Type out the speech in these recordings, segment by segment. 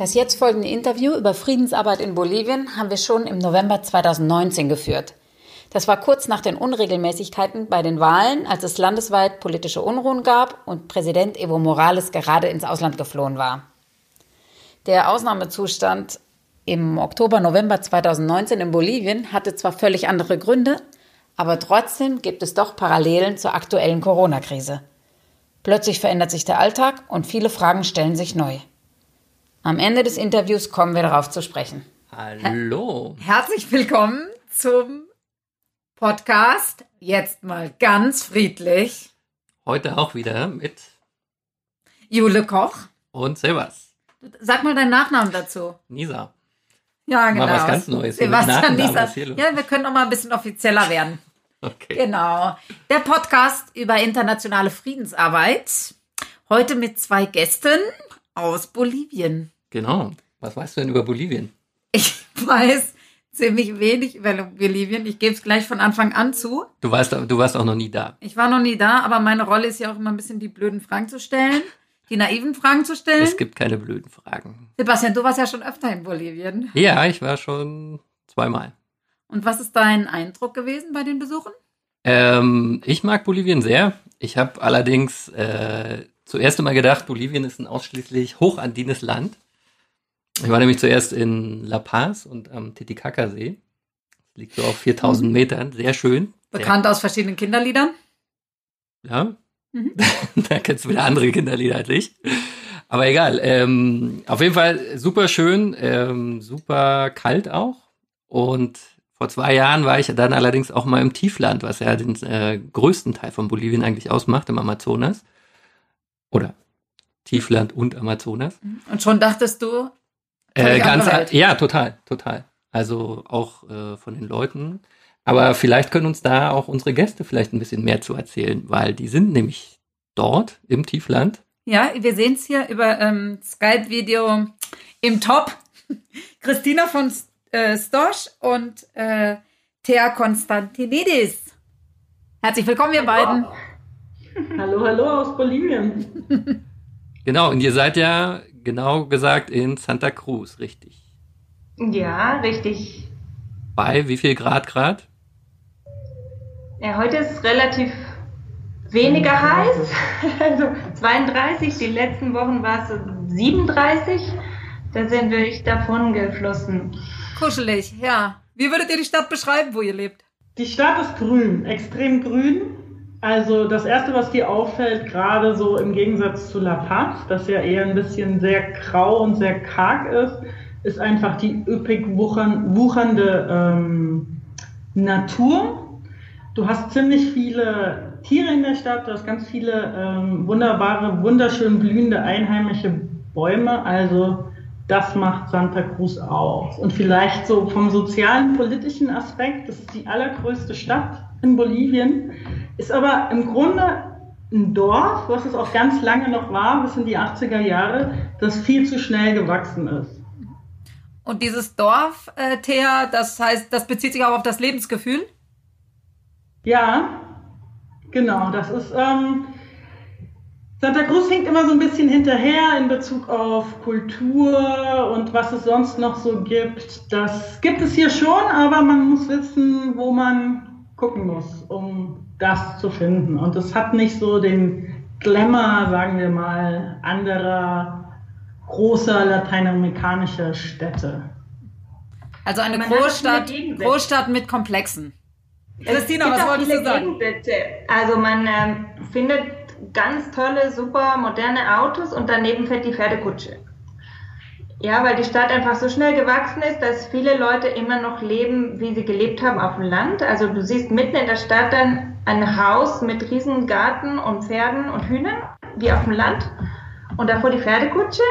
Das jetzt folgende Interview über Friedensarbeit in Bolivien haben wir schon im November 2019 geführt. Das war kurz nach den Unregelmäßigkeiten bei den Wahlen, als es landesweit politische Unruhen gab und Präsident Evo Morales gerade ins Ausland geflohen war. Der Ausnahmezustand im Oktober, November 2019 in Bolivien hatte zwar völlig andere Gründe, aber trotzdem gibt es doch Parallelen zur aktuellen Corona-Krise. Plötzlich verändert sich der Alltag und viele Fragen stellen sich neu. Am Ende des Interviews kommen wir darauf zu sprechen. Hallo. Herzlich willkommen zum Podcast. Jetzt mal ganz friedlich. Heute auch wieder mit Jule Koch und Sebas. Sag mal deinen Nachnamen dazu. Nisa. Ja, genau. Mal was ganz Neues. Sebastian Nisa. Ja, wir können auch mal ein bisschen offizieller werden. Okay. Genau. Der Podcast über internationale Friedensarbeit. Heute mit zwei Gästen aus Bolivien. Genau. Was weißt du denn über Bolivien? Ich weiß ziemlich wenig über Bolivien. Ich gebe es gleich von Anfang an zu. Du warst, du warst auch noch nie da. Ich war noch nie da, aber meine Rolle ist ja auch immer ein bisschen die blöden Fragen zu stellen, die naiven Fragen zu stellen. Es gibt keine blöden Fragen. Sebastian, du warst ja schon öfter in Bolivien. Ja, ich war schon zweimal. Und was ist dein Eindruck gewesen bei den Besuchen? Ähm, ich mag Bolivien sehr. Ich habe allerdings äh, zuerst einmal gedacht, Bolivien ist ein ausschließlich hochandines Land. Ich war nämlich zuerst in La Paz und am Titicaca-See. Liegt so auf 4000 mhm. Metern, sehr schön. Bekannt sehr. aus verschiedenen Kinderliedern. Ja, mhm. da kennst du wieder andere Kinderlieder als ich. Aber egal. Ähm, auf jeden Fall super schön, ähm, super kalt auch. Und vor zwei Jahren war ich dann allerdings auch mal im Tiefland, was ja den äh, größten Teil von Bolivien eigentlich ausmacht, im Amazonas. Oder Tiefland und Amazonas. Und schon dachtest du, äh, ganz, ja, total, total. Also auch äh, von den Leuten. Aber vielleicht können uns da auch unsere Gäste vielleicht ein bisschen mehr zu erzählen, weil die sind nämlich dort im Tiefland. Ja, wir sehen es hier über ähm, Skype-Video im Top. Christina von äh, Stosch und äh, Thea Konstantinidis. Herzlich willkommen, ihr beiden. Hallo, hallo aus Bolivien. genau, und ihr seid ja genau gesagt in Santa Cruz, richtig? Ja, richtig. Bei wie viel Grad Grad? Ja, heute ist relativ weniger heiß, also 32. Die letzten Wochen war es 37. Da sind wir echt davon geflossen. Kuschelig, ja. Wie würdet ihr die Stadt beschreiben, wo ihr lebt? Die Stadt ist grün, extrem grün. Also das Erste, was dir auffällt, gerade so im Gegensatz zu La Paz, das ja eher ein bisschen sehr grau und sehr karg ist, ist einfach die üppig wuchern, wuchernde ähm, Natur. Du hast ziemlich viele Tiere in der Stadt, du hast ganz viele ähm, wunderbare, wunderschön blühende einheimische Bäume. Also das macht Santa Cruz aus. Und vielleicht so vom sozialen, politischen Aspekt, das ist die allergrößte Stadt in Bolivien ist aber im Grunde ein Dorf, was es auch ganz lange noch war, bis in die 80er Jahre, das viel zu schnell gewachsen ist. Und dieses Dorf, äh, Thea, das heißt, das bezieht sich auch auf das Lebensgefühl? Ja, genau. Das ist ähm, Santa Cruz hängt immer so ein bisschen hinterher in Bezug auf Kultur und was es sonst noch so gibt. Das gibt es hier schon, aber man muss wissen, wo man gucken muss, um das zu finden. Und es hat nicht so den Glamour, sagen wir mal, anderer großer lateinamerikanischer Städte. Also eine Großstadt, Großstadt mit Komplexen. Christina, was wolltest du sagen? Gegensätze. Also man ähm, findet ganz tolle, super moderne Autos und daneben fährt die Pferdekutsche. Ja, weil die Stadt einfach so schnell gewachsen ist, dass viele Leute immer noch leben, wie sie gelebt haben auf dem Land. Also du siehst mitten in der Stadt dann ein Haus mit riesen Garten und Pferden und Hühnern, wie auf dem Land. Und davor die Pferdekutsche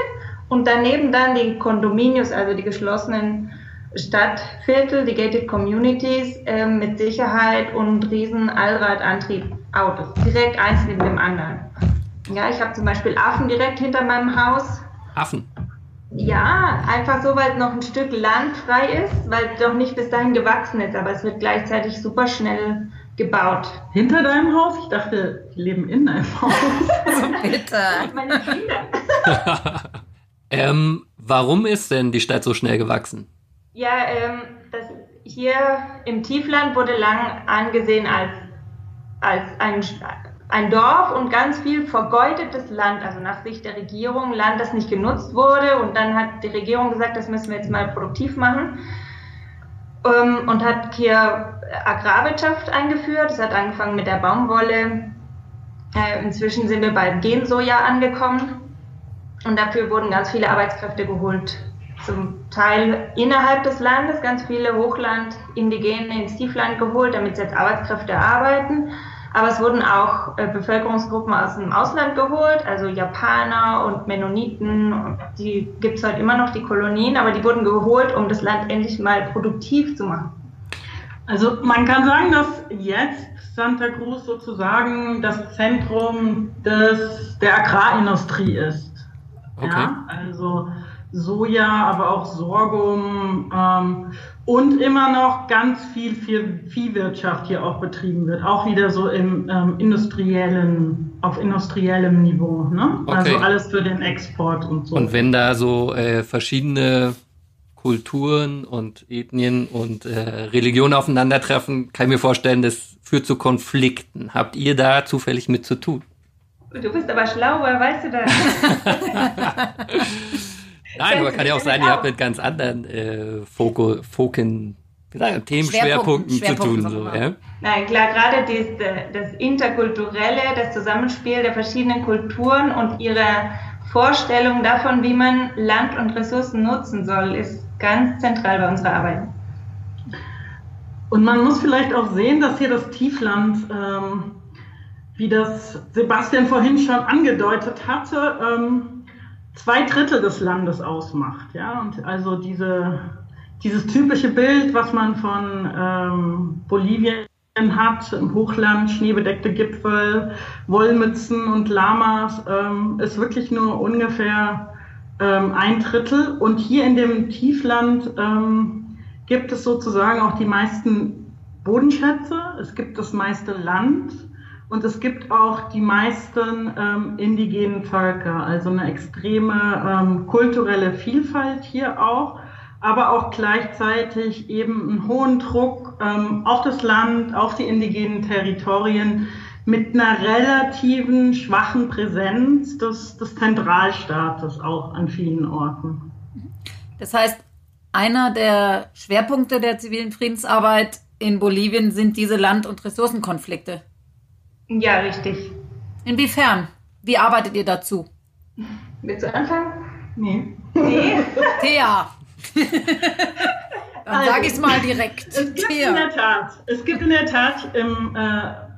und daneben dann die Kondominios, also die geschlossenen Stadtviertel, die Gated Communities, äh, mit Sicherheit und riesen Allradantrieb-Autos. Direkt eins neben dem anderen. Ja, ich habe zum Beispiel Affen direkt hinter meinem Haus. Affen? Ja, einfach so, weil noch ein Stück Land frei ist, weil es doch nicht bis dahin gewachsen ist, aber es wird gleichzeitig super schnell gebaut. Hinter deinem Haus? Ich dachte, die leben in deinem Haus. also bitte. Meine Kinder. ähm, warum ist denn die Stadt so schnell gewachsen? Ja, ähm, das hier im Tiefland wurde lang angesehen als, als ein ein Dorf und ganz viel vergeudetes Land, also nach Sicht der Regierung, Land, das nicht genutzt wurde. Und dann hat die Regierung gesagt, das müssen wir jetzt mal produktiv machen. Ähm, und hat hier Agrarwirtschaft eingeführt. Es hat angefangen mit der Baumwolle. Äh, inzwischen sind wir bei Gensoja angekommen. Und dafür wurden ganz viele Arbeitskräfte geholt. Zum Teil innerhalb des Landes, ganz viele Hochland-Indigene ins Tiefland geholt, damit sie jetzt Arbeitskräfte arbeiten aber es wurden auch äh, Bevölkerungsgruppen aus dem Ausland geholt, also Japaner und Mennoniten. Die gibt es halt immer noch, die Kolonien, aber die wurden geholt, um das Land endlich mal produktiv zu machen. Also man kann sagen, dass jetzt Santa Cruz sozusagen das Zentrum des, der Agrarindustrie ist. Okay. Ja, also Soja, aber auch Sorghum ähm, und immer noch ganz viel, viel Viehwirtschaft hier auch betrieben wird, auch wieder so im ähm, industriellen, auf industriellem Niveau. Ne? Okay. Also alles für den Export und so. Und wenn da so äh, verschiedene Kulturen und Ethnien und äh, Religionen aufeinandertreffen, kann ich mir vorstellen, das führt zu Konflikten. Habt ihr da zufällig mit zu tun? Du bist aber schlau, woher weißt du das? Nein, aber kann ja auch sein, ihr habt mit ganz anderen äh, Foko, Foken, Themenschwerpunkten zu tun. So, ja? Nein, klar, gerade dies, das Interkulturelle, das Zusammenspiel der verschiedenen Kulturen und ihre Vorstellung davon, wie man Land und Ressourcen nutzen soll, ist ganz zentral bei unserer Arbeit. Und man muss vielleicht auch sehen, dass hier das Tiefland, ähm, wie das Sebastian vorhin schon angedeutet hatte, ähm, zwei Drittel des Landes ausmacht. Ja? Und also diese, dieses typische Bild, was man von ähm, Bolivien hat, im Hochland, schneebedeckte Gipfel, Wollmützen und Lamas, ähm, ist wirklich nur ungefähr ähm, ein Drittel. Und hier in dem Tiefland ähm, gibt es sozusagen auch die meisten Bodenschätze, es gibt das meiste Land und es gibt auch die meisten ähm, indigenen Völker, also eine extreme ähm, kulturelle Vielfalt hier auch, aber auch gleichzeitig eben einen hohen Druck ähm, auf das Land, auf die indigenen Territorien mit einer relativen schwachen Präsenz des, des Zentralstaates auch an vielen Orten. Das heißt, einer der Schwerpunkte der zivilen Friedensarbeit in Bolivien sind diese Land- und Ressourcenkonflikte. Ja, richtig. Inwiefern? Wie arbeitet ihr dazu? Willst du anfangen? Nee. Nee? Thea. Dann also, sage ich es mal direkt. Es gibt Thea. in der Tat, es gibt in der Tat im äh,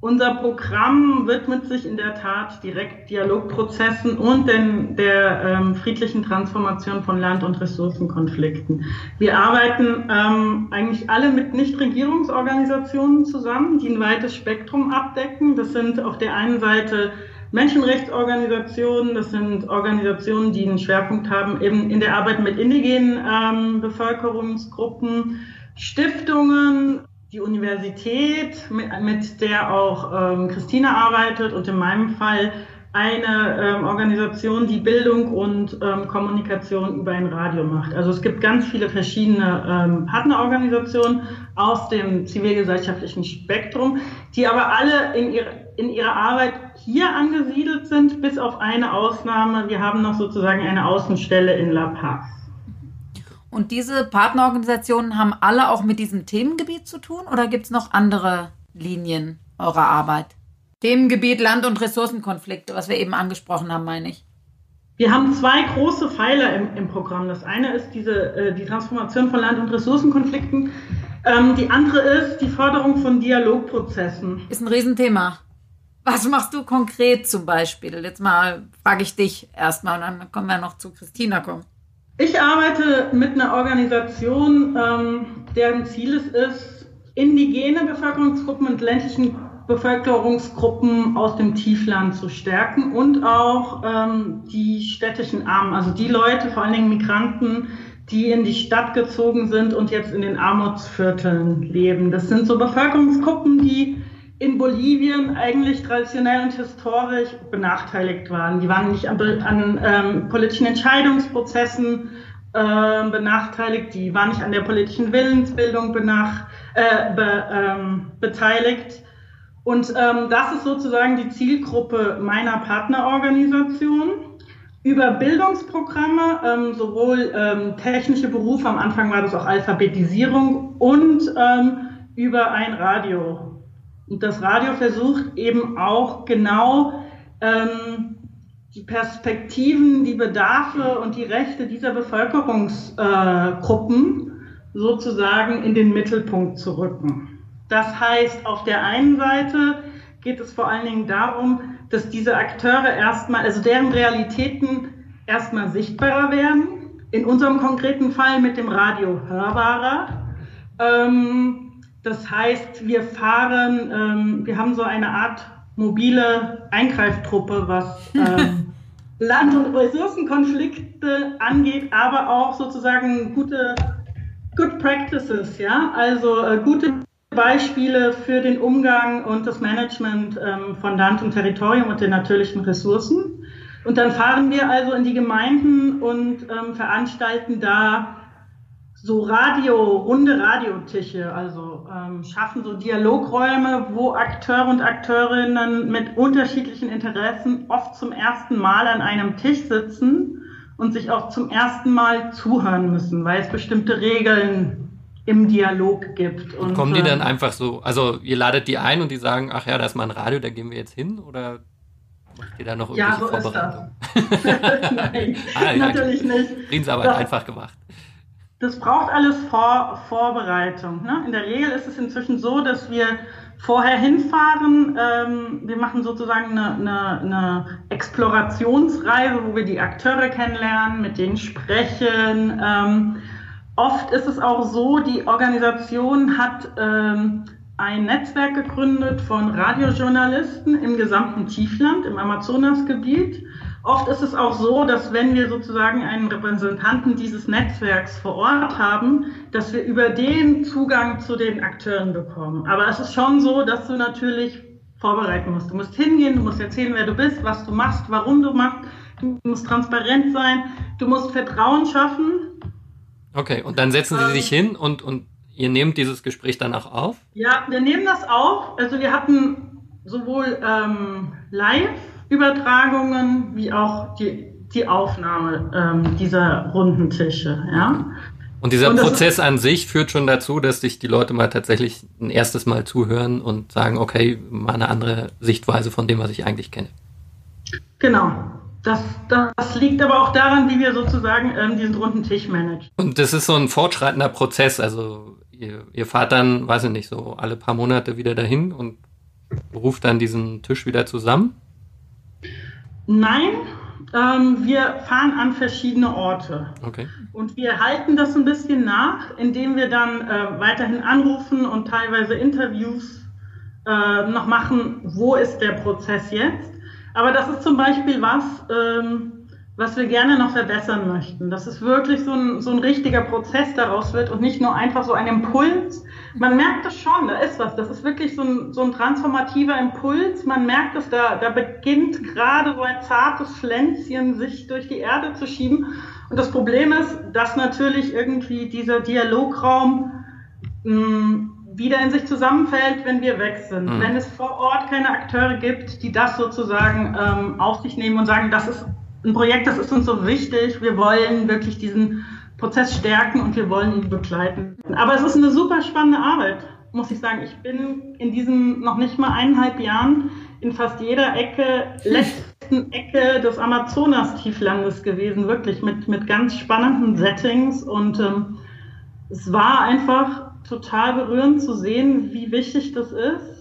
unser Programm widmet sich in der Tat direkt Dialogprozessen und den, der ähm, friedlichen Transformation von Land- und Ressourcenkonflikten. Wir arbeiten ähm, eigentlich alle mit Nichtregierungsorganisationen zusammen, die ein weites Spektrum abdecken. Das sind auf der einen Seite Menschenrechtsorganisationen, das sind Organisationen, die einen Schwerpunkt haben eben in der Arbeit mit indigenen ähm, Bevölkerungsgruppen, Stiftungen, die Universität, mit, mit der auch ähm, Christina arbeitet und in meinem Fall eine ähm, Organisation, die Bildung und ähm, Kommunikation über ein Radio macht. Also es gibt ganz viele verschiedene ähm, Partnerorganisationen aus dem zivilgesellschaftlichen Spektrum, die aber alle in, ihre, in ihrer Arbeit hier angesiedelt sind, bis auf eine Ausnahme. Wir haben noch sozusagen eine Außenstelle in La Paz. Und diese Partnerorganisationen haben alle auch mit diesem Themengebiet zu tun oder gibt es noch andere Linien eurer Arbeit? Themengebiet Land- und Ressourcenkonflikte, was wir eben angesprochen haben, meine ich. Wir haben zwei große Pfeiler im, im Programm. Das eine ist diese, äh, die Transformation von Land- und Ressourcenkonflikten. Ähm, die andere ist die Förderung von Dialogprozessen. Ist ein Riesenthema. Was machst du konkret zum Beispiel? Jetzt mal frage ich dich erstmal und dann können wir noch zu Christina kommen. Ich arbeite mit einer Organisation, ähm, deren Ziel es ist, indigene Bevölkerungsgruppen und ländlichen Bevölkerungsgruppen aus dem Tiefland zu stärken und auch ähm, die städtischen Armen, also die Leute, vor allen Dingen Migranten, die in die Stadt gezogen sind und jetzt in den Armutsvierteln leben. Das sind so Bevölkerungsgruppen, die in Bolivien eigentlich traditionell und historisch benachteiligt waren. Die waren nicht an, an ähm, politischen Entscheidungsprozessen äh, benachteiligt, die waren nicht an der politischen Willensbildung benach, äh, be, ähm, beteiligt. Und ähm, das ist sozusagen die Zielgruppe meiner Partnerorganisation. Über Bildungsprogramme, ähm, sowohl ähm, technische Berufe, am Anfang war das auch Alphabetisierung und ähm, über ein Radio, und das Radio versucht eben auch genau ähm, die Perspektiven, die Bedarfe und die Rechte dieser Bevölkerungsgruppen äh, sozusagen in den Mittelpunkt zu rücken. Das heißt, auf der einen Seite geht es vor allen Dingen darum, dass diese Akteure erstmal, also deren Realitäten erstmal sichtbarer werden. In unserem konkreten Fall mit dem Radio hörbarer. Ähm, das heißt, wir fahren, ähm, wir haben so eine Art mobile Eingreiftruppe, was ähm, Land- und Ressourcenkonflikte angeht, aber auch sozusagen gute Good Practices, ja, also äh, gute Beispiele für den Umgang und das Management ähm, von Land und Territorium und den natürlichen Ressourcen. Und dann fahren wir also in die Gemeinden und ähm, veranstalten da so Radio, runde Radiotische, also ähm, schaffen so Dialogräume, wo Akteure und Akteurinnen mit unterschiedlichen Interessen oft zum ersten Mal an einem Tisch sitzen und sich auch zum ersten Mal zuhören müssen, weil es bestimmte Regeln im Dialog gibt. Und, kommen die dann ähm, einfach so, also ihr ladet die ein und die sagen, ach ja, da ist mal ein Radio, da gehen wir jetzt hin oder macht ihr da noch irgendwelche ja, so Vorbereitungen? Nein, ah, ja, natürlich nicht. Friedensarbeit das, einfach gemacht. Das braucht alles Vor Vorbereitung. Ne? In der Regel ist es inzwischen so, dass wir vorher hinfahren. Ähm, wir machen sozusagen eine, eine, eine, Explorationsreise, wo wir die Akteure kennenlernen, mit denen sprechen. Ähm, oft ist es auch so, die Organisation hat ähm, ein Netzwerk gegründet von Radiojournalisten im gesamten Tiefland, im Amazonasgebiet. Oft ist es auch so, dass wenn wir sozusagen einen Repräsentanten dieses Netzwerks vor Ort haben, dass wir über den Zugang zu den Akteuren bekommen. Aber es ist schon so, dass du natürlich vorbereiten musst. Du musst hingehen, du musst erzählen, wer du bist, was du machst, warum du machst. Du musst transparent sein, du musst Vertrauen schaffen. Okay, und dann setzen Sie ähm, sich hin und, und ihr nehmt dieses Gespräch danach auf? Ja, wir nehmen das auf. Also wir hatten sowohl ähm, live Übertragungen wie auch die, die Aufnahme ähm, dieser runden Tische. Ja? Und dieser und Prozess an sich führt schon dazu, dass sich die Leute mal tatsächlich ein erstes Mal zuhören und sagen, okay, mal eine andere Sichtweise von dem, was ich eigentlich kenne. Genau. Das, das liegt aber auch daran, wie wir sozusagen ähm, diesen runden Tisch managen. Und das ist so ein fortschreitender Prozess. Also ihr, ihr fahrt dann, weiß ich nicht, so alle paar Monate wieder dahin und ruft dann diesen Tisch wieder zusammen. Nein, ähm, wir fahren an verschiedene Orte. Okay. Und wir halten das ein bisschen nach, indem wir dann äh, weiterhin anrufen und teilweise Interviews äh, noch machen, wo ist der Prozess jetzt. Aber das ist zum Beispiel was, ähm, was wir gerne noch verbessern möchten. Dass es wirklich so ein, so ein richtiger Prozess daraus wird und nicht nur einfach so ein Impuls. Man merkt das schon, da ist was. Das ist wirklich so ein, so ein transformativer Impuls. Man merkt es, da, da beginnt gerade so ein zartes Pflänzchen sich durch die Erde zu schieben. Und das Problem ist, dass natürlich irgendwie dieser Dialograum mh, hm, wieder in sich zusammenfällt, wenn wir weg sind. Mhm. Wenn es vor Ort keine Akteure gibt, die das sozusagen ähm, auf sich nehmen und sagen, das ist ein Projekt, das ist uns so wichtig. Wir wollen wirklich diesen Prozess stärken und wir wollen ihn begleiten. Aber es ist eine super spannende Arbeit, muss ich sagen. Ich bin in diesen noch nicht mal eineinhalb Jahren in fast jeder Ecke, letzten Ecke des Amazonas-Tieflandes gewesen, wirklich mit, mit ganz spannenden Settings. Und ähm, es war einfach total berührend zu sehen, wie wichtig das ist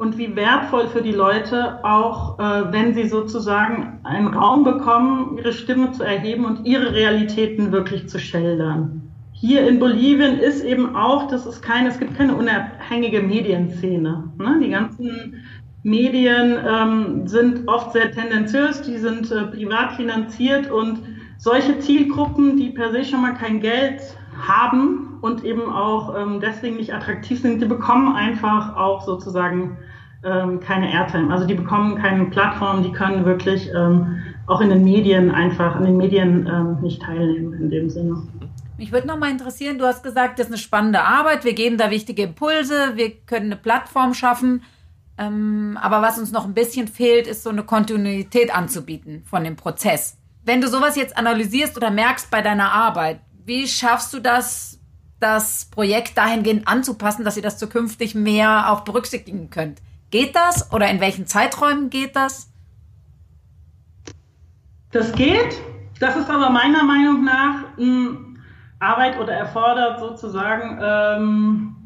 und wie wertvoll für die Leute auch, äh, wenn sie sozusagen einen Raum bekommen, ihre Stimme zu erheben und ihre Realitäten wirklich zu schildern. Hier in Bolivien ist eben auch, das ist keine, es gibt keine unabhängige Medienszene. Ne? Die ganzen Medien ähm, sind oft sehr tendenziös, die sind äh, privat finanziert und solche Zielgruppen, die per se schon mal kein Geld haben und eben auch ähm, deswegen nicht attraktiv sind, die bekommen einfach auch sozusagen ähm, keine Airtime. Also die bekommen keine Plattform, die können wirklich ähm, auch in den Medien einfach, in den Medien ähm, nicht teilnehmen in dem Sinne. Mich würde noch mal interessieren, du hast gesagt, das ist eine spannende Arbeit, wir geben da wichtige Impulse, wir können eine Plattform schaffen. Ähm, aber was uns noch ein bisschen fehlt, ist so eine Kontinuität anzubieten von dem Prozess. Wenn du sowas jetzt analysierst oder merkst bei deiner Arbeit, wie schaffst du das, das Projekt dahingehend anzupassen, dass ihr das zukünftig mehr auch berücksichtigen könnt? Geht das oder in welchen Zeiträumen geht das? Das geht. Das ist aber meiner Meinung nach ähm, Arbeit oder erfordert sozusagen ähm,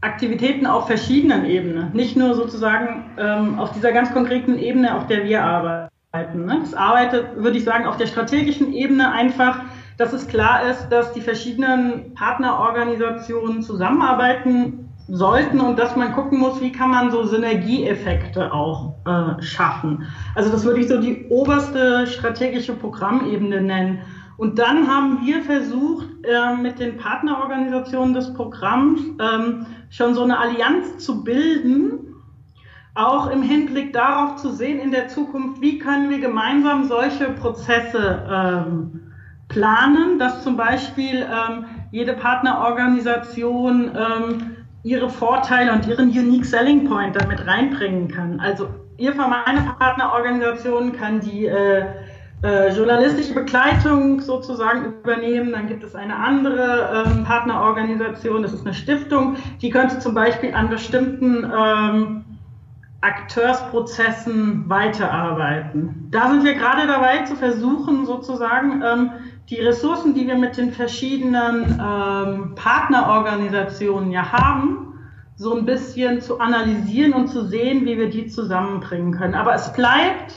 Aktivitäten auf verschiedenen Ebenen. Nicht nur sozusagen ähm, auf dieser ganz konkreten Ebene, auf der wir arbeiten. Ne? Arbeitet, würde ich sagen, auf der strategischen Ebene einfach, dass es klar ist, dass die verschiedenen Partnerorganisationen zusammenarbeiten sollten und dass man gucken muss, wie kann man so Synergieeffekte auch äh, schaffen. Also das würde ich so die oberste strategische Programmebene nennen. Und dann haben wir versucht, äh, mit den Partnerorganisationen des Programms ähm, schon so eine Allianz zu bilden, auch im Hinblick darauf zu sehen in der Zukunft, wie können wir gemeinsam solche Prozesse ähm, planen, dass zum Beispiel ähm, jede Partnerorganisation ähm, ihre Vorteile und ihren Unique Selling Point damit reinbringen kann. Also ihr von Partnerorganisation kann die äh, äh, journalistische Begleitung sozusagen übernehmen. Dann gibt es eine andere ähm, Partnerorganisation, das ist eine Stiftung, die könnte zum Beispiel an bestimmten ähm, Akteursprozessen weiterarbeiten. Da sind wir gerade dabei zu versuchen, sozusagen ähm, die Ressourcen, die wir mit den verschiedenen ähm, Partnerorganisationen ja haben, so ein bisschen zu analysieren und zu sehen, wie wir die zusammenbringen können. Aber es bleibt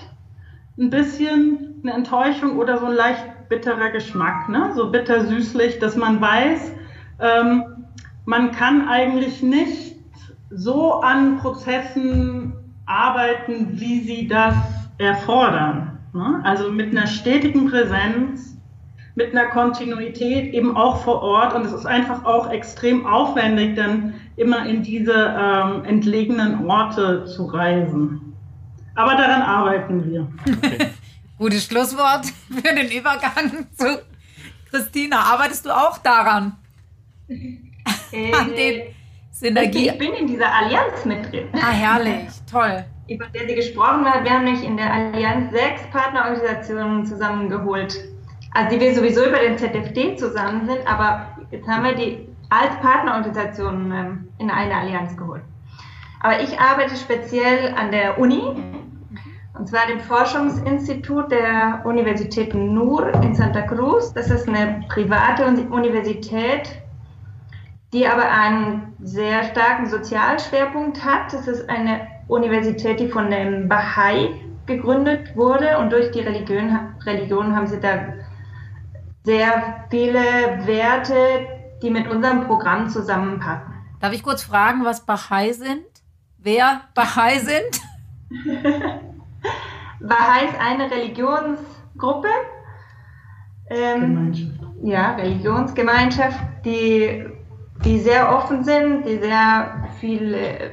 ein bisschen eine Enttäuschung oder so ein leicht bitterer Geschmack, ne? so bitter-süßlich, dass man weiß, ähm, man kann eigentlich nicht so an Prozessen arbeiten, wie sie das erfordern. Ne? Also mit einer stetigen Präsenz, mit einer Kontinuität eben auch vor Ort und es ist einfach auch extrem aufwendig, dann immer in diese ähm, entlegenen Orte zu reisen. Aber daran arbeiten wir. Okay. Gutes Schlusswort für den Übergang zu Christina. Arbeitest du auch daran? Äh, An den Synergie. Ich bin in dieser Allianz mit drin. Ah, herrlich, toll. Über der sie gesprochen hat, wir haben nämlich in der Allianz sechs Partnerorganisationen zusammengeholt. Also die wir sowieso über den ZFD zusammen sind, aber jetzt haben wir die als Partnerorganisationen ähm, in eine Allianz geholt. Aber ich arbeite speziell an der Uni und zwar dem Forschungsinstitut der Universität NUR in Santa Cruz. Das ist eine private Universität, die aber einen sehr starken Sozialschwerpunkt hat. Das ist eine Universität, die von den Bahai gegründet wurde und durch die Religion, Religion haben sie da sehr viele Werte, die mit unserem Programm zusammenpassen. Darf ich kurz fragen, was Bahai sind? Wer Bahai sind? Bahai ist eine Religionsgruppe. Ähm, ja, Religionsgemeinschaft, die, die sehr offen sind, die sehr viele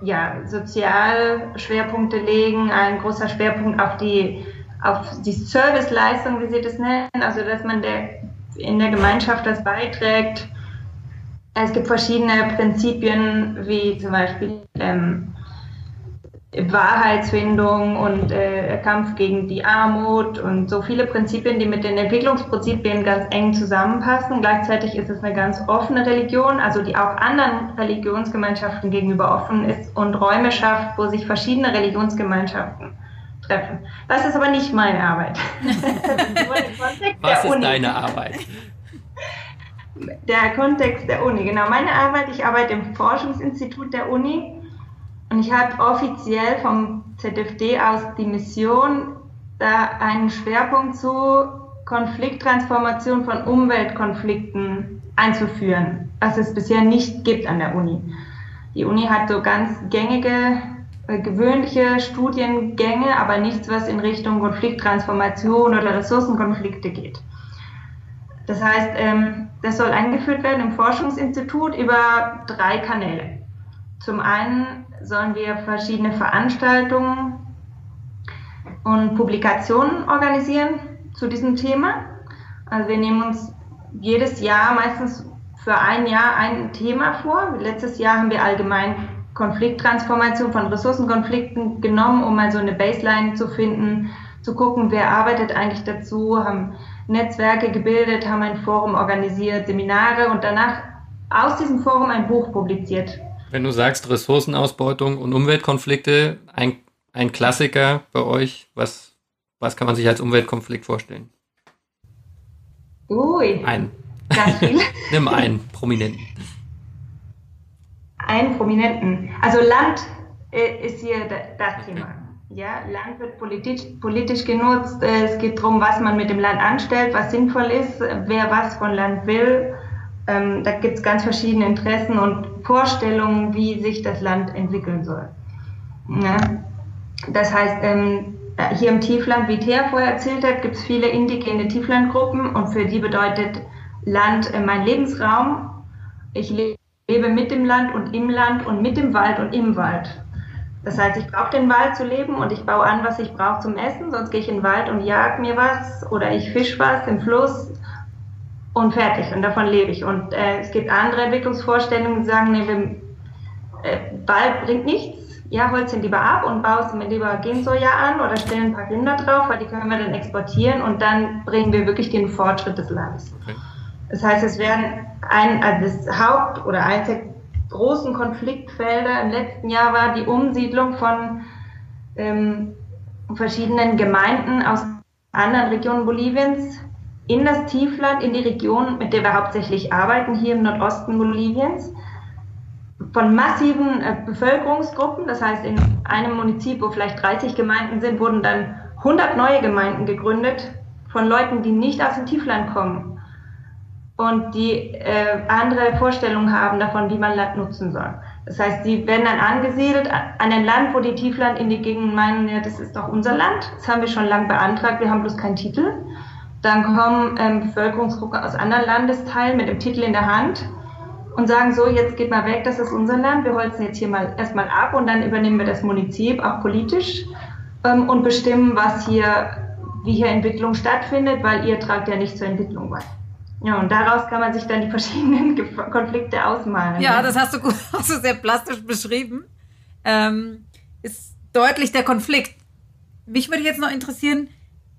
ja, Sozialschwerpunkte legen, ein großer Schwerpunkt auf die, auf die Serviceleistung, wie sie das nennen, also dass man der, in der Gemeinschaft das beiträgt. Es gibt verschiedene Prinzipien, wie zum Beispiel ähm, Wahrheitsfindung und äh, Kampf gegen die Armut und so viele Prinzipien, die mit den Entwicklungsprinzipien ganz eng zusammenpassen. Gleichzeitig ist es eine ganz offene Religion, also die auch anderen Religionsgemeinschaften gegenüber offen ist und Räume schafft, wo sich verschiedene Religionsgemeinschaften treffen. Das ist aber nicht meine Arbeit. Was ist Uni. deine Arbeit? Der Kontext der Uni, genau. Meine Arbeit, ich arbeite im Forschungsinstitut der Uni Und ich habe offiziell vom ZFD aus die Mission, da einen Schwerpunkt zu Konflikttransformation von Umweltkonflikten einzuführen, was es bisher nicht gibt an der Uni. Die Uni hat so ganz gängige, gewöhnliche Studiengänge, aber nichts, was in Richtung Konflikttransformation oder Ressourcenkonflikte geht. Das heißt, ähm, das soll eingeführt werden im Forschungsinstitut über drei Kanäle. Zum einen sollen wir verschiedene Veranstaltungen und Publikationen organisieren zu diesem Thema. Also wir nehmen uns jedes Jahr meistens für ein Jahr ein Thema vor. Letztes Jahr haben wir allgemein Konflikttransformation von Ressourcenkonflikten genommen, um mal so eine Baseline zu finden, zu gucken, wer arbeitet eigentlich dazu, haben Netzwerke gebildet, haben ein Forum organisiert, Seminare und danach aus diesem Forum ein Buch publiziert. Wenn du sagst Ressourcenausbeutung und Umweltkonflikte, ein, ein Klassiker bei euch, was, was kann man sich als Umweltkonflikt vorstellen? Ui. Ein. Ganz viel. Nimm einen Prominenten. Einen Prominenten. Also Land äh, ist hier das Thema. Ja, Land wird politisch, politisch genutzt. Äh, es geht darum, was man mit dem Land anstellt, was sinnvoll ist, wer was von Land will. Ähm, da gibt es ganz verschiedene Interessen und Vorstellungen, wie sich das Land entwickeln soll. Ja? Das heißt, ähm, hier im Tiefland, wie Thea vorher erzählt hat, gibt es viele indigene Tieflandgruppen und für die bedeutet Land äh, mein Lebensraum. Ich lebe mit dem Land und im Land und mit dem Wald und im Wald. Das heißt, ich brauche den Wald zu leben und ich baue an, was ich brauche zum Essen, sonst gehe ich in den Wald und jag mir was oder ich fisch was im Fluss und fertig und davon lebe ich. Und äh, es gibt andere Entwicklungsvorstellungen, die sagen, nee, wir, äh, Wald bringt nichts, ja, holst ihn lieber ab und baust mir lieber Gensoja an oder stellen ein paar Rinder drauf, weil die können wir dann exportieren und dann bringen wir wirklich den Fortschritt des Landes. Okay. Das heißt, es werden ein, also das Haupt- oder eins der großen Konfliktfelder im letzten Jahr war die Umsiedlung von ähm, verschiedenen Gemeinden aus anderen Regionen Boliviens in das Tiefland, in die Region, mit der wir hauptsächlich arbeiten, hier im Nordosten Boliviens, von massiven äh, Bevölkerungsgruppen. Das heißt, in einem Munizip, wo vielleicht 30 Gemeinden sind, wurden dann 100 neue Gemeinden gegründet von Leuten, die nicht aus dem Tiefland kommen und die äh, andere Vorstellungen haben davon, wie man Land nutzen soll. Das heißt, sie werden dann angesiedelt an ein Land, wo die Tiefland-Indigenen meinen, ja, das ist doch unser Land. Das haben wir schon lange beantragt, wir haben bloß keinen Titel. Dann kommen ähm, Bevölkerungsgruppen aus anderen Landesteilen mit dem Titel in der Hand und sagen so, jetzt geht mal weg, das ist unser Land, wir holzen jetzt hier mal erstmal ab und dann übernehmen wir das Munizip auch politisch ähm, und bestimmen, was hier, wie hier Entwicklung stattfindet, weil ihr tragt ja nicht zur Entwicklung bei. Ja, und daraus kann man sich dann die verschiedenen Konflikte ausmalen. Ja, ne? das hast du, gut, hast du sehr plastisch beschrieben. Ähm, ist deutlich der Konflikt. Mich würde jetzt noch interessieren,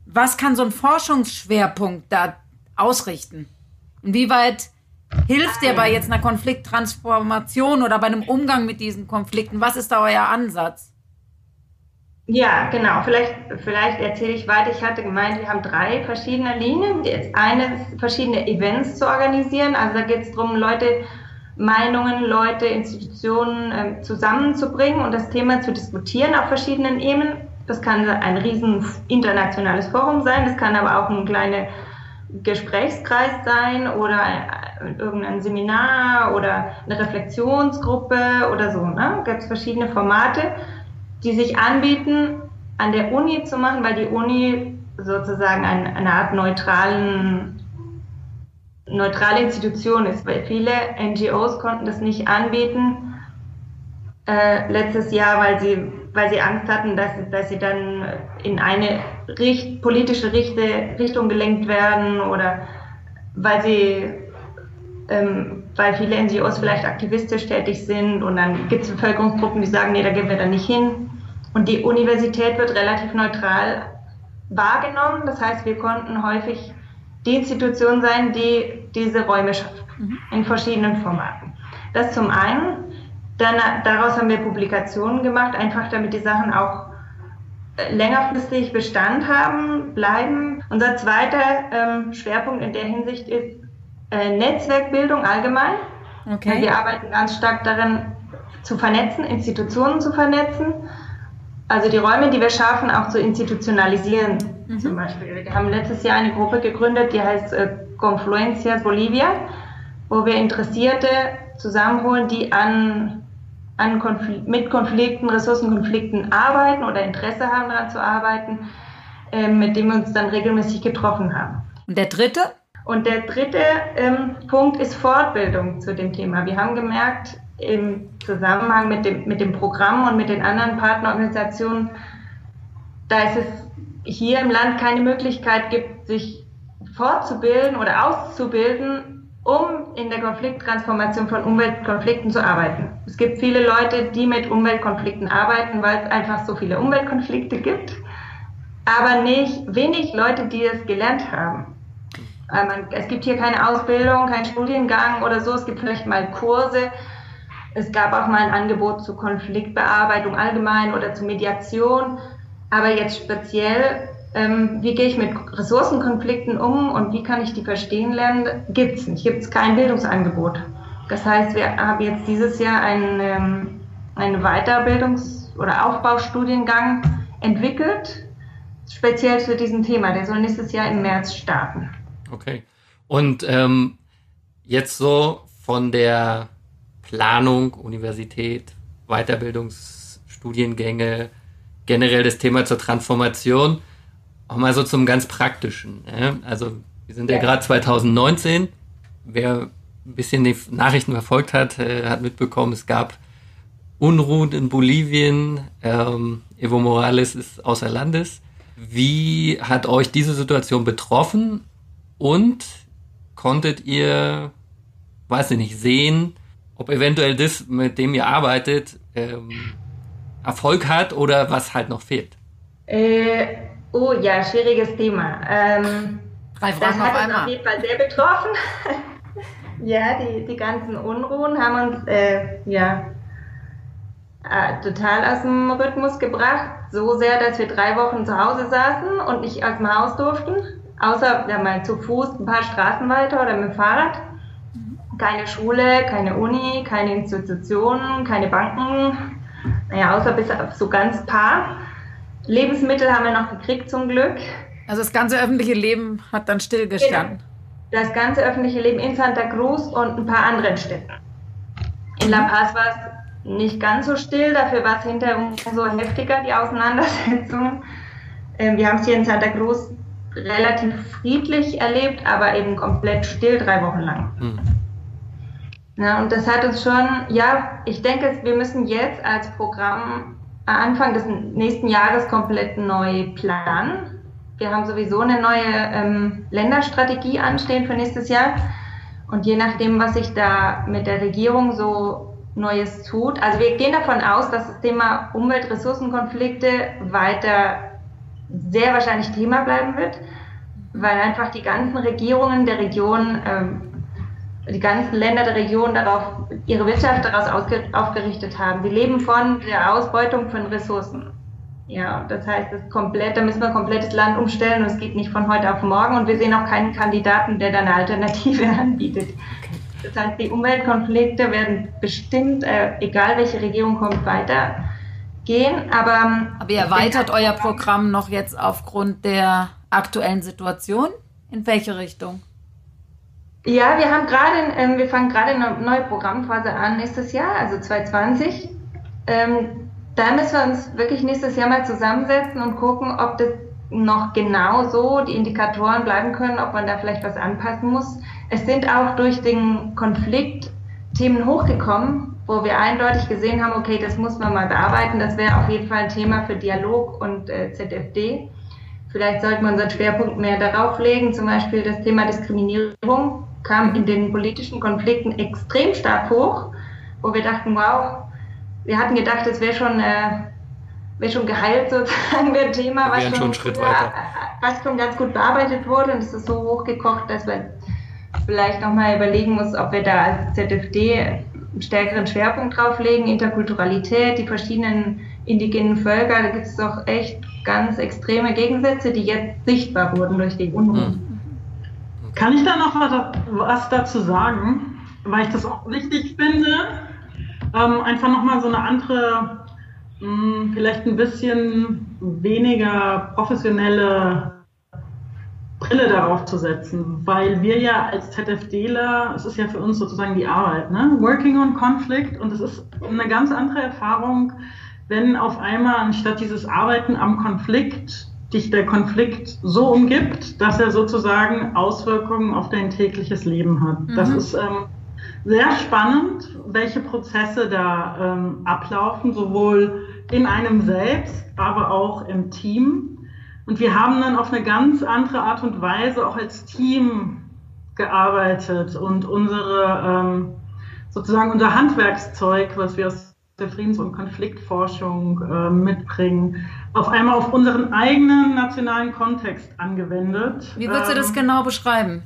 was kann so ein Forschungsschwerpunkt da ausrichten? Inwieweit hilft der bei jetzt einer Konflikttransformation oder bei einem Umgang mit diesen Konflikten? Was ist da euer Ansatz? Ja, genau. Vielleicht, vielleicht erzähle ich weiter. Ich hatte gemeint, wir haben drei verschiedene Linien. Jetzt eine verschiedene Events zu organisieren. Also da geht es darum, Leute, Meinungen, Leute, Institutionen äh, zusammenzubringen und das Thema zu diskutieren auf verschiedenen Ebenen. Das kann ein riesen internationales Forum sein, das kann aber auch ein kleiner Gesprächskreis sein oder ein, irgendein Seminar oder eine Reflexionsgruppe oder so. Ne? Gibt es verschiedene Formate die sich anbieten, an der Uni zu machen, weil die Uni sozusagen eine, eine Art neutralen, neutrale Institution ist, weil viele NGOs konnten das nicht anbieten äh, letztes Jahr, weil sie, weil sie Angst hatten, dass, dass sie dann in eine Richt, politische Richte, Richtung gelenkt werden oder weil sie ähm, weil viele NGOs vielleicht aktivistisch tätig sind und dann gibt es Bevölkerungsgruppen, die sagen, nee, da gehen wir dann nicht hin. Und die Universität wird relativ neutral wahrgenommen. Das heißt, wir konnten häufig die Institution sein, die diese Räume schafft, mhm. in verschiedenen Formaten. Das zum einen. Dann, daraus haben wir Publikationen gemacht, einfach damit die Sachen auch äh, längerfristig Bestand haben, bleiben. Unser zweiter ähm, Schwerpunkt in der Hinsicht ist äh, Netzwerkbildung allgemein. Okay. Wir arbeiten ganz stark daran, zu vernetzen, Institutionen zu vernetzen. Also die Räume, die wir schaffen, auch zu institutionalisieren. Mhm. Zum Beispiel. Wir haben letztes Jahr eine Gruppe gegründet, die heißt äh, Confluencias Bolivia, wo wir Interessierte zusammenholen, die an, an Konfl mit Konflikten, Ressourcenkonflikten arbeiten oder Interesse haben, daran zu arbeiten, äh, mit dem wir uns dann regelmäßig getroffen haben. Und der dritte? Und der dritte ähm, Punkt ist Fortbildung zu dem Thema. Wir haben gemerkt, im Zusammenhang mit dem, mit dem Programm und mit den anderen Partnerorganisationen, da es hier im Land keine Möglichkeit gibt, sich fortzubilden oder auszubilden, um in der Konflikttransformation von Umweltkonflikten zu arbeiten. Es gibt viele Leute, die mit Umweltkonflikten arbeiten, weil es einfach so viele Umweltkonflikte gibt, aber nicht wenig Leute, die es gelernt haben. Ähm, es gibt hier keine Ausbildung, keinen Studiengang oder so. Es gibt vielleicht mal Kurse. Es gab auch mal ein Angebot zur Konfliktbearbeitung allgemein oder zur Mediation. Aber jetzt speziell, ähm, wie gehe ich mit Ressourcenkonflikten um und wie kann ich die verstehen lernen, gibt es nicht. Gibt es kein Bildungsangebot. Das heißt, wir haben jetzt dieses Jahr einen, ähm, einen Weiterbildungs- oder Aufbaustudiengang entwickelt, speziell zu diesem Thema. Der soll nächstes Jahr im März starten. Okay. Und ähm, jetzt so von der Planung, Universität, Weiterbildungsstudiengänge, generell das Thema zur Transformation, auch mal so zum ganz Praktischen. Ja? Also wir sind ja, ja gerade 2019. Wer ein bisschen die Nachrichten verfolgt hat, äh, hat mitbekommen, es gab Unruhen in Bolivien. Ähm, Evo Morales ist außer Landes. Wie hat euch diese Situation betroffen und konntet ihr, weiß ich nicht, sehen, ob eventuell das, mit dem ihr arbeitet, ähm, Erfolg hat oder was halt noch fehlt? Äh, oh ja, schwieriges Thema. Ähm, Drei Fragen das hat uns auf jeden Fall sehr betroffen. ja, die, die ganzen Unruhen haben uns äh, ja, äh, total aus dem Rhythmus gebracht. So sehr, dass wir drei Wochen zu Hause saßen und nicht aus dem Haus durften außer ja, mal zu Fuß ein paar Straßen weiter oder mit dem Fahrrad. Keine Schule, keine Uni, keine Institutionen, keine Banken, naja, außer bis auf so ganz paar. Lebensmittel haben wir noch gekriegt zum Glück. Also das ganze öffentliche Leben hat dann stillgestanden. Genau. Das ganze öffentliche Leben in Santa Cruz und ein paar anderen Städten. In La Paz war es nicht ganz so still, dafür war es hinterher umso heftiger, die Auseinandersetzung. Ähm, wir haben es hier in Santa Cruz relativ friedlich erlebt, aber eben komplett still drei Wochen lang. Mhm. Ja, und das hat uns schon, ja, ich denke, wir müssen jetzt als Programm Anfang des nächsten Jahres komplett neu planen. Wir haben sowieso eine neue ähm, Länderstrategie anstehen für nächstes Jahr. Und je nachdem, was sich da mit der Regierung so Neues tut, also wir gehen davon aus, dass das Thema Umweltressourcenkonflikte weiter sehr wahrscheinlich Thema bleiben wird, weil einfach die ganzen Regierungen der Region, ähm, die ganzen Länder der Region darauf ihre Wirtschaft daraus aufgerichtet haben. Die leben von der Ausbeutung von Ressourcen. Ja, das heißt, das komplett, da müssen wir ein komplettes Land umstellen und es geht nicht von heute auf morgen und wir sehen auch keinen Kandidaten, der da eine Alternative anbietet. Das heißt, die Umweltkonflikte werden bestimmt, äh, egal welche Regierung kommt, weiter gehen. Aber, ähm, aber ihr erweitert euer Programm noch jetzt aufgrund der aktuellen Situation? In welche Richtung? Ja, wir haben gerade, ähm, wir fangen gerade eine neue Programmphase an nächstes Jahr, also 2020. Ähm, da müssen wir uns wirklich nächstes Jahr mal zusammensetzen und gucken, ob das noch genau so die Indikatoren bleiben können, ob man da vielleicht was anpassen muss. Es sind auch durch den Konflikt Themen hochgekommen, wo wir eindeutig gesehen haben, okay, das muss man mal bearbeiten. Das wäre auf jeden Fall ein Thema für Dialog und äh, ZFD. Vielleicht sollten wir unseren Schwerpunkt mehr darauf legen. Zum Beispiel das Thema Diskriminierung kam in den politischen Konflikten extrem stark hoch, wo wir dachten, wow, wir hatten gedacht, es wäre schon, äh, wäre schon geheilt sozusagen der Thema, was schon, schon ja, was schon ganz gut bearbeitet wurde. Und es ist so hochgekocht, dass man vielleicht nochmal überlegen muss, ob wir da als ZFD stärkeren Schwerpunkt drauf legen, Interkulturalität, die verschiedenen indigenen Völker, da gibt es doch echt ganz extreme Gegensätze, die jetzt sichtbar wurden durch die Unruhen. Mhm. Kann ich da noch was dazu sagen, weil ich das auch wichtig finde? ähm, einfach nochmal so eine andere, mh, hm, vielleicht ein bisschen weniger professionelle Brille darauf zu setzen, weil wir ja als ZFDler, es ist ja für uns sozusagen die Arbeit, ne? Working on Conflict und es ist eine ganz andere Erfahrung, wenn auf einmal anstatt dieses Arbeiten am Konflikt dich der Konflikt so umgibt, dass er sozusagen Auswirkungen auf dein tägliches Leben hat. Mhm. Das ist ähm, sehr spannend, welche Prozesse da ähm, ablaufen, sowohl in einem selbst, aber auch im Team. Und wir haben dann auf eine ganz andere Art und Weise auch als Team gearbeitet und unsere ähm, sozusagen unser Handwerkszeug, was wir aus der Friedens- und Konfliktforschung äh, mitbringen, auf einmal auf unseren eigenen nationalen Kontext angewendet. Wie würdest du das ähm, genau beschreiben?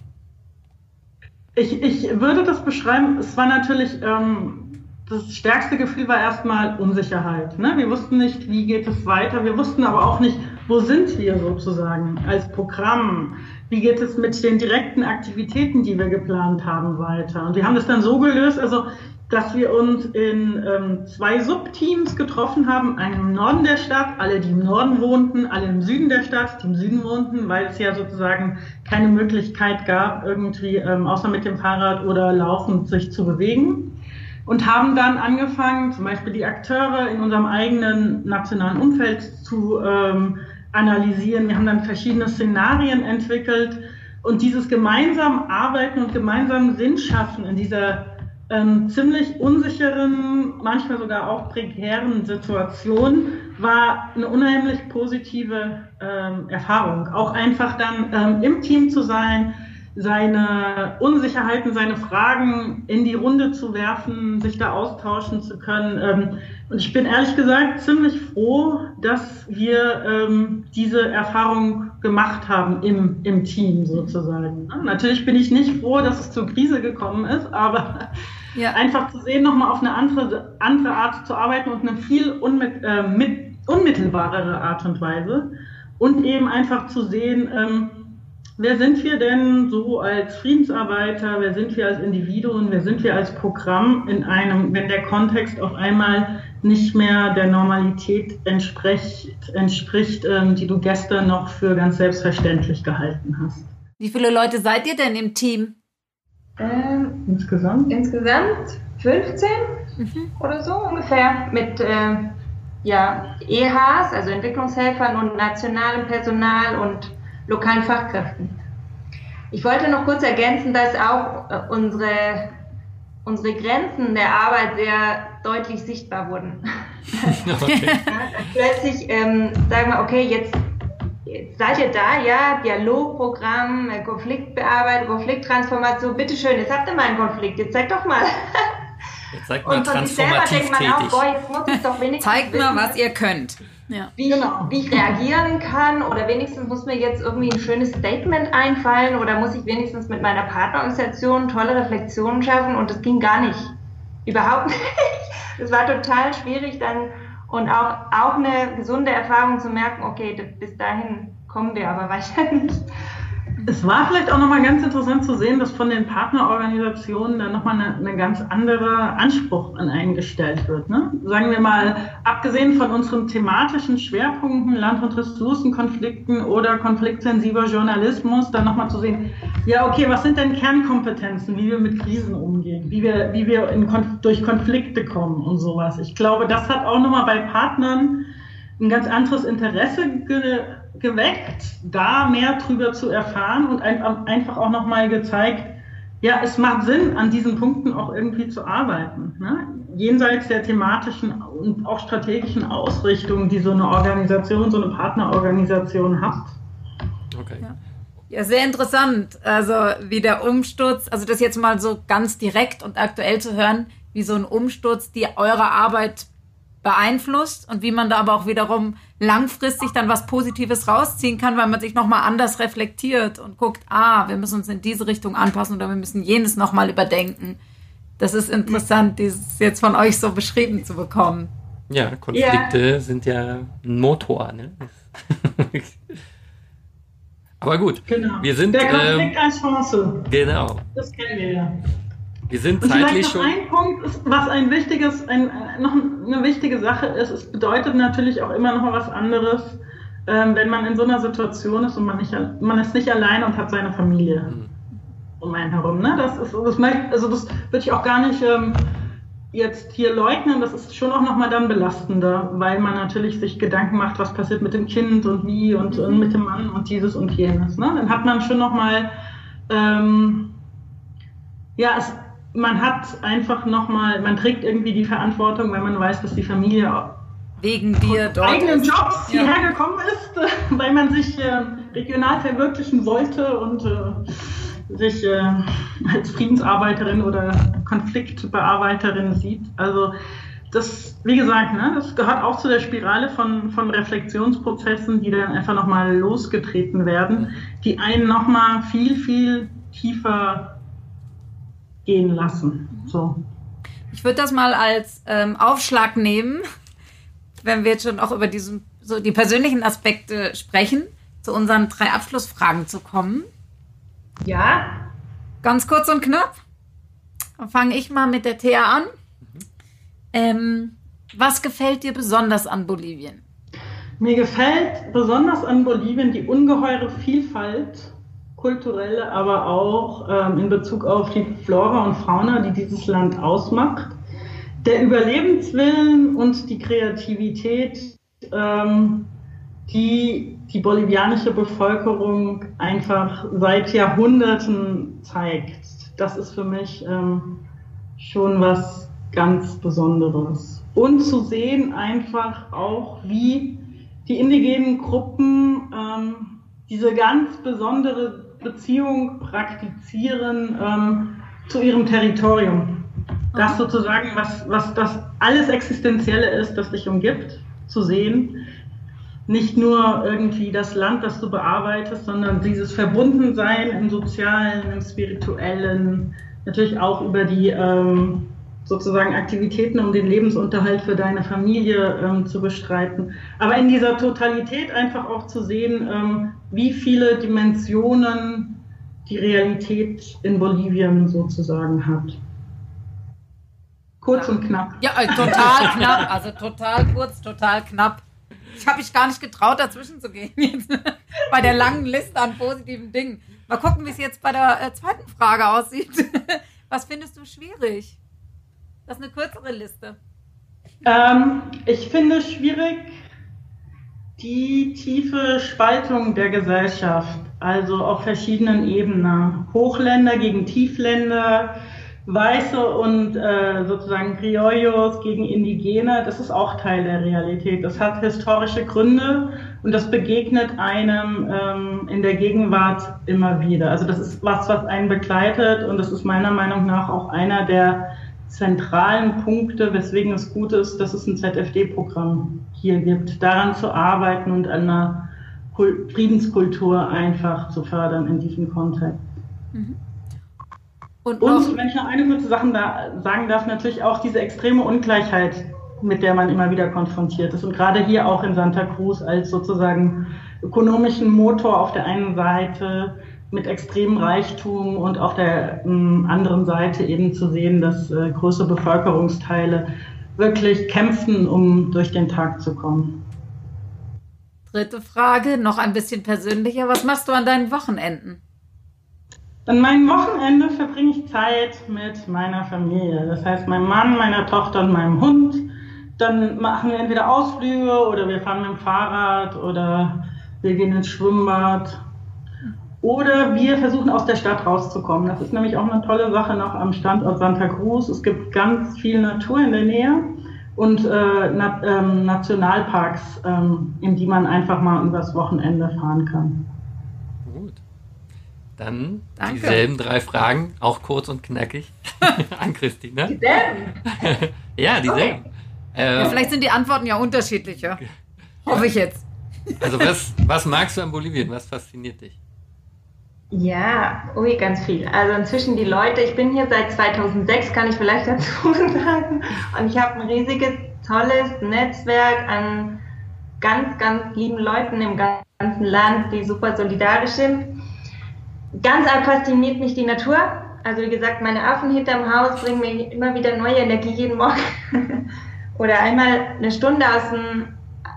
Ich, ich würde das beschreiben, es war natürlich, ähm, das stärkste Gefühl war erstmal Unsicherheit. Ne? Wir wussten nicht, wie geht es weiter, wir wussten aber auch nicht, wo sind wir sozusagen als Programm? Wie geht es mit den direkten Aktivitäten, die wir geplant haben, weiter? Und wir haben das dann so gelöst, also dass wir uns in ähm, zwei Subteams getroffen haben, einen im Norden der Stadt, alle, die im Norden wohnten, alle im Süden der Stadt, die im Süden wohnten, weil es ja sozusagen keine Möglichkeit gab, irgendwie ähm, außer mit dem Fahrrad oder laufend sich zu bewegen. Und haben dann angefangen, zum Beispiel die Akteure in unserem eigenen nationalen Umfeld zu ähm, analysieren. Wir haben dann verschiedene Szenarien entwickelt und dieses gemeinsam Arbeiten und gemeinsam Sinn schaffen in dieser ähm, ziemlich unsicheren, manchmal sogar auch prekären Situation war eine unheimlich positive ähm, Erfahrung. Auch einfach dann ähm, im Team zu sein, seine Unsicherheiten, seine Fragen in die Runde zu werfen, sich da austauschen zu können. Ähm, und ich bin ehrlich gesagt ziemlich froh, dass wir ähm, diese Erfahrung gemacht haben im, im Team sozusagen. Natürlich bin ich nicht froh, dass es zur Krise gekommen ist, aber ja. einfach zu sehen, nochmal auf eine andere, andere Art zu arbeiten und eine viel unmit, äh, mit, unmittelbarere Art und Weise. Und eben einfach zu sehen, ähm, Wer sind wir denn so als Friedensarbeiter? Wer sind wir als Individuen? Wer sind wir als Programm in einem, wenn der Kontext auf einmal nicht mehr der Normalität entspricht, entspricht ähm, die du gestern noch für ganz selbstverständlich gehalten hast? Wie viele Leute seid ihr denn im Team? Ähm, insgesamt? Insgesamt 15 mhm. oder so ungefähr mit äh, ja, EHs, also Entwicklungshelfern und nationalem Personal und lokalen Fachkräften. Ich wollte noch kurz ergänzen, dass auch äh, unsere, unsere Grenzen der Arbeit sehr deutlich sichtbar wurden. Okay. Plötzlich ähm, sagen wir, okay, jetzt, jetzt seid ihr da, ja, Dialogprogramm, äh, Konfliktbearbeitung, Konflikttransformation, bitteschön, jetzt habt ihr mal einen Konflikt, jetzt zeigt doch mal. Jetzt zeigt mal transformativ tätig. Auch, boah, jetzt muss ich doch wenigstens Zeigt mal, was ihr könnt ja. wie, genau. wie ich reagieren kann oder wenigstens muss mir jetzt irgendwie ein schönes Statement einfallen oder muss ich wenigstens mit meiner Partnerorganisation tolle Reflexionen schaffen und das ging gar nicht. Überhaupt nicht. Es war total schwierig dann und auch, auch eine gesunde Erfahrung zu merken, okay, bis dahin kommen wir aber nicht. Es war vielleicht auch nochmal ganz interessant zu sehen, dass von den Partnerorganisationen dann nochmal eine, eine ganz andere Anspruch an einen gestellt wird. Ne? Sagen wir mal, abgesehen von unseren thematischen Schwerpunkten, Land- und Ressourcenkonflikten oder konfliktsensibler Journalismus, dann nochmal zu sehen, ja, okay, was sind denn Kernkompetenzen, wie wir mit Krisen umgehen, wie wir, wie wir in, durch Konflikte kommen und sowas. Ich glaube, das hat auch nochmal bei Partnern ein ganz anderes Interesse ge geweckt, da mehr drüber zu erfahren und einfach auch nochmal gezeigt, ja, es macht Sinn, an diesen Punkten auch irgendwie zu arbeiten. Ne? Jenseits der thematischen und auch strategischen Ausrichtung, die so eine Organisation, so eine Partnerorganisation hat. Okay. Ja. Ja, sehr interessant. Also wie der Umsturz, also das jetzt mal so ganz direkt und aktuell zu hören, wie so ein Umsturz die eure Arbeit beeinflusst und wie man da aber auch wiederum langfristig dann was Positives rausziehen kann, weil man sich nochmal anders reflektiert und guckt, ah, wir müssen uns in diese Richtung anpassen oder wir müssen jenes nochmal überdenken. Das ist interessant, dieses jetzt von euch so beschrieben zu bekommen. Ja, Konflikte ja. sind ja ein Motor. Ne? Aber gut, genau. wir sind. Der Konflikt ähm, als Chance. Genau. Das kennen wir ja. Wir sind und zeitlich schon. Ein Punkt, ist, was ein wichtiges, ein, noch eine wichtige Sache ist, es bedeutet natürlich auch immer noch was anderes, ähm, wenn man in so einer Situation ist und man, nicht, man ist nicht allein und hat seine Familie mhm. um einen herum. Ne? Das ist, das, also das würde ich auch gar nicht ähm, jetzt hier leugnen. Das ist schon auch nochmal dann belastender, weil man natürlich sich Gedanken macht, was passiert mit dem Kind und wie und, und mit dem Mann und dieses und jenes. Ne? Dann hat man schon nochmal, ähm, ja, es, man hat einfach nochmal, man trägt irgendwie die Verantwortung, wenn man weiß, dass die Familie wegen dir dort eigenen Jobs ja. hierher gekommen ist, weil man sich äh, regional verwirklichen wollte und äh, sich äh, als Friedensarbeiterin oder Konfliktbearbeiterin sieht. Also das, wie gesagt, ne, das gehört auch zu der Spirale von, von Reflexionsprozessen, die dann einfach nochmal losgetreten werden, die einen nochmal viel, viel tiefer gehen lassen. So. Ich würde das mal als ähm, Aufschlag nehmen wenn wir jetzt schon auch über diesen, so die persönlichen Aspekte sprechen, zu unseren drei Abschlussfragen zu kommen. Ja. Ganz kurz und knapp. Dann fange ich mal mit der Thea an. Mhm. Ähm, was gefällt dir besonders an Bolivien? Mir gefällt besonders an Bolivien die ungeheure Vielfalt, kulturelle, aber auch ähm, in Bezug auf die Flora und Fauna, die dieses Land ausmacht der Überlebenswillen und die Kreativität, ähm, die die bolivianische Bevölkerung einfach seit Jahrhunderten zeigt, das ist für mich ähm, schon was ganz Besonderes. Und zu sehen einfach auch, wie die indigenen Gruppen ähm, diese ganz besondere Beziehung praktizieren ähm, zu ihrem Territorium das sozusagen, was, was das alles Existenzielle ist, das dich umgibt, zu sehen. Nicht nur irgendwie das Land, das du bearbeitest, sondern dieses Verbundensein im Sozialen, im Spirituellen, natürlich auch über die ähm, sozusagen Aktivitäten, um den Lebensunterhalt für deine Familie ähm, zu bestreiten. Aber in dieser Totalität einfach auch zu sehen, ähm, wie viele Dimensionen die Realität in Bolivien sozusagen hat. Kurz und knapp. Ja, äh, total knapp. Also total kurz, total knapp. Ich habe mich gar nicht getraut, dazwischen zu gehen jetzt. bei der langen Liste an positiven Dingen. Mal gucken, wie es jetzt bei der äh, zweiten Frage aussieht. Was findest du schwierig? Das ist eine kürzere Liste. Ähm, ich finde schwierig die tiefe Spaltung der Gesellschaft, also auf verschiedenen Ebenen. Hochländer gegen Tiefländer, Weiße und äh, sozusagen Criollos gegen Indigene, das ist auch Teil der Realität. Das hat historische Gründe und das begegnet einem ähm, in der Gegenwart immer wieder. Also das ist was, was einen begleitet und das ist meiner Meinung nach auch einer der zentralen Punkte, weswegen es gut ist, dass es ein ZFD-Programm hier gibt, daran zu arbeiten und an einer Friedenskultur einfach zu fördern in diesem Kontext. Mhm. Und, und wenn ich noch eine kurze Sache da sagen darf, natürlich auch diese extreme Ungleichheit, mit der man immer wieder konfrontiert ist. Und gerade hier auch in Santa Cruz als sozusagen ökonomischen Motor auf der einen Seite mit extremem Reichtum und auf der äh, anderen Seite eben zu sehen, dass äh, größere Bevölkerungsteile wirklich kämpfen, um durch den Tag zu kommen. Dritte Frage, noch ein bisschen persönlicher. Was machst du an deinen Wochenenden? An meinem Wochenende verbringe ich Zeit mit meiner Familie. Das heißt, meinem Mann, meiner Tochter und meinem Hund. Dann machen wir entweder Ausflüge oder wir fahren mit dem Fahrrad oder wir gehen ins Schwimmbad. Oder wir versuchen aus der Stadt rauszukommen. Das ist nämlich auch eine tolle Sache noch am Standort Santa Cruz. Es gibt ganz viel Natur in der Nähe und äh, Na ähm, Nationalparks, ähm, in die man einfach mal übers Wochenende fahren kann. Dann Danke. dieselben drei Fragen, auch kurz und knackig, an Christine. Dieselben? ja, dieselben. Okay. Äh, ja, vielleicht sind die Antworten ja unterschiedlicher. Hoffe ich jetzt. Also was, was magst du an Bolivien? Was fasziniert dich? Ja, ui, ganz viel. Also inzwischen die Leute, ich bin hier seit 2006, kann ich vielleicht dazu sagen. Und ich habe ein riesiges, tolles Netzwerk an ganz, ganz lieben Leuten im ganzen Land, die super solidarisch sind. Ganz arg fasziniert mich die Natur. Also wie gesagt, meine Affen hinterm Haus bringen mir immer wieder neue Energie jeden Morgen. Oder einmal eine Stunde aus, dem,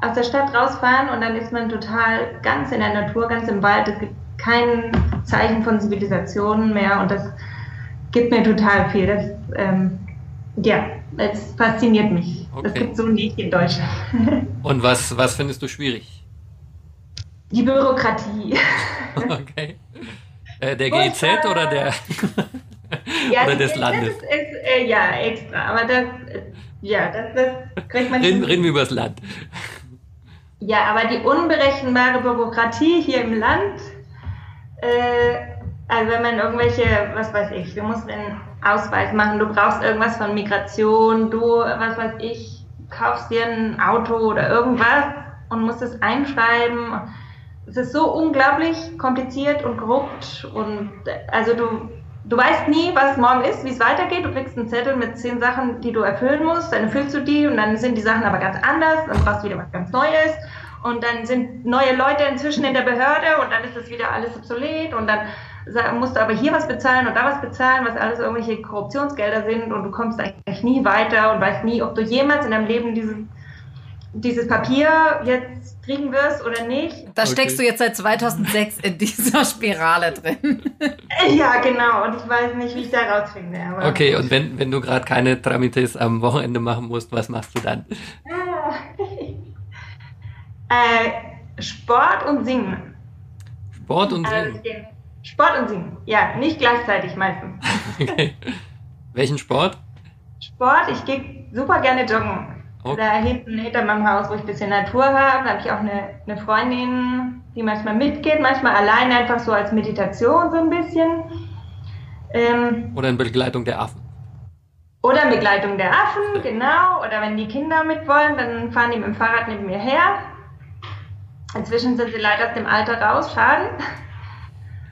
aus der Stadt rausfahren und dann ist man total ganz in der Natur, ganz im Wald. Es gibt kein Zeichen von Zivilisation mehr und das gibt mir total viel. Das, ähm, ja, es fasziniert mich. Okay. Das gibt so nicht in Deutschland. und was, was findest du schwierig? Die Bürokratie. okay. Äh, der GEZ und, oder der ja, oder des Landes? Ist, ist, äh, ja, extra. Aber das, äh, ja, das, das kriegt man. Reden, reden wir über das Land. Ja, aber die unberechenbare Bürokratie hier im Land, äh, also wenn man irgendwelche, was weiß ich, du musst einen Ausweis machen, du brauchst irgendwas von Migration, du, was weiß ich, kaufst dir ein Auto oder irgendwas und musst es einschreiben. Es ist so unglaublich kompliziert und korrupt und also du, du weißt nie, was morgen ist, wie es weitergeht. Du kriegst einen Zettel mit zehn Sachen, die du erfüllen musst, dann erfüllst du die und dann sind die Sachen aber ganz anders, dann brauchst du wieder was ganz Neues und dann sind neue Leute inzwischen in der Behörde und dann ist das wieder alles obsolet und dann musst du aber hier was bezahlen und da was bezahlen, was alles irgendwelche Korruptionsgelder sind und du kommst eigentlich nie weiter und weißt nie, ob du jemals in deinem Leben diesen dieses Papier jetzt kriegen wirst oder nicht. Da okay. steckst du jetzt seit 2006 in dieser Spirale drin. ja, genau. Und ich weiß nicht, wie ich da rausfinde. okay, und wenn, wenn du gerade keine Tramites am Wochenende machen musst, was machst du dann? Äh, Sport und Singen. Sport und also, Singen? Sport und Singen, ja. Nicht gleichzeitig meistens. okay. Welchen Sport? Sport, ich gehe super gerne joggen. Okay. Da hinten hinter meinem Haus, wo ich ein bisschen Natur habe, da habe ich auch eine, eine Freundin, die manchmal mitgeht, manchmal allein einfach so als Meditation so ein bisschen. Ähm, oder in Begleitung der Affen. Oder in Begleitung der Affen, genau. Oder wenn die Kinder mit wollen, dann fahren die mit dem Fahrrad neben mir her. Inzwischen sind sie leider aus dem Alter raus, schade.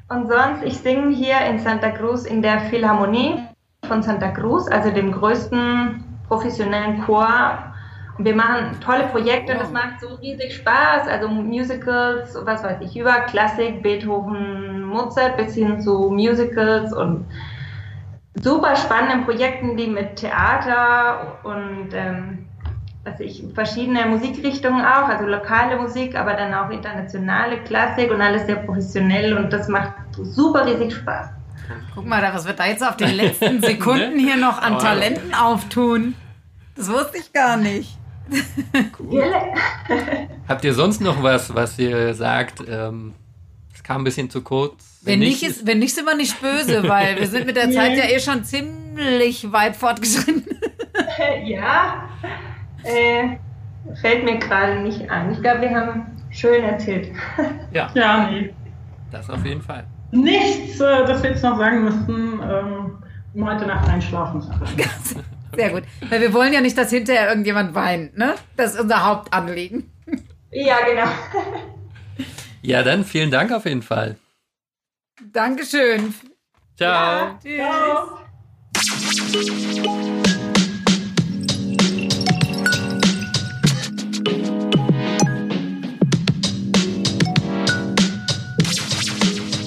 Und sonst, ich singe hier in Santa Cruz in der Philharmonie von Santa Cruz, also dem größten professionellen Chor wir machen tolle Projekte und es macht so riesig Spaß. Also Musicals, was weiß ich, über Klassik, Beethoven, Mozart bis hin zu Musicals und super spannenden Projekten, die mit Theater und ähm, was ich, verschiedene Musikrichtungen auch, also lokale Musik, aber dann auch internationale Klassik und alles sehr professionell und das macht super riesig Spaß. Guck mal, was wird da jetzt auf den letzten Sekunden hier noch an Talenten auftun? Das wusste ich gar nicht. Cool. Habt ihr sonst noch was, was ihr sagt? Ähm, es kam ein bisschen zu kurz. Wenn, wenn nicht, ist, wenn nicht, sind wir nicht böse, weil wir sind mit der Zeit ja eh schon ziemlich weit fortgeschritten. ja, äh, fällt mir gerade nicht an. Ich glaube, wir haben schön erzählt. Ja, ja nee. Das auf jeden Fall. Nichts, äh, das wir jetzt noch sagen müssten, ähm, um heute Nacht einschlafen zu können. Sehr gut. Weil wir wollen ja nicht, dass hinterher irgendjemand weint, ne? Das ist unser Hauptanliegen. Ja, genau. Ja, dann vielen Dank auf jeden Fall. Dankeschön. Ciao. Ja, tschüss.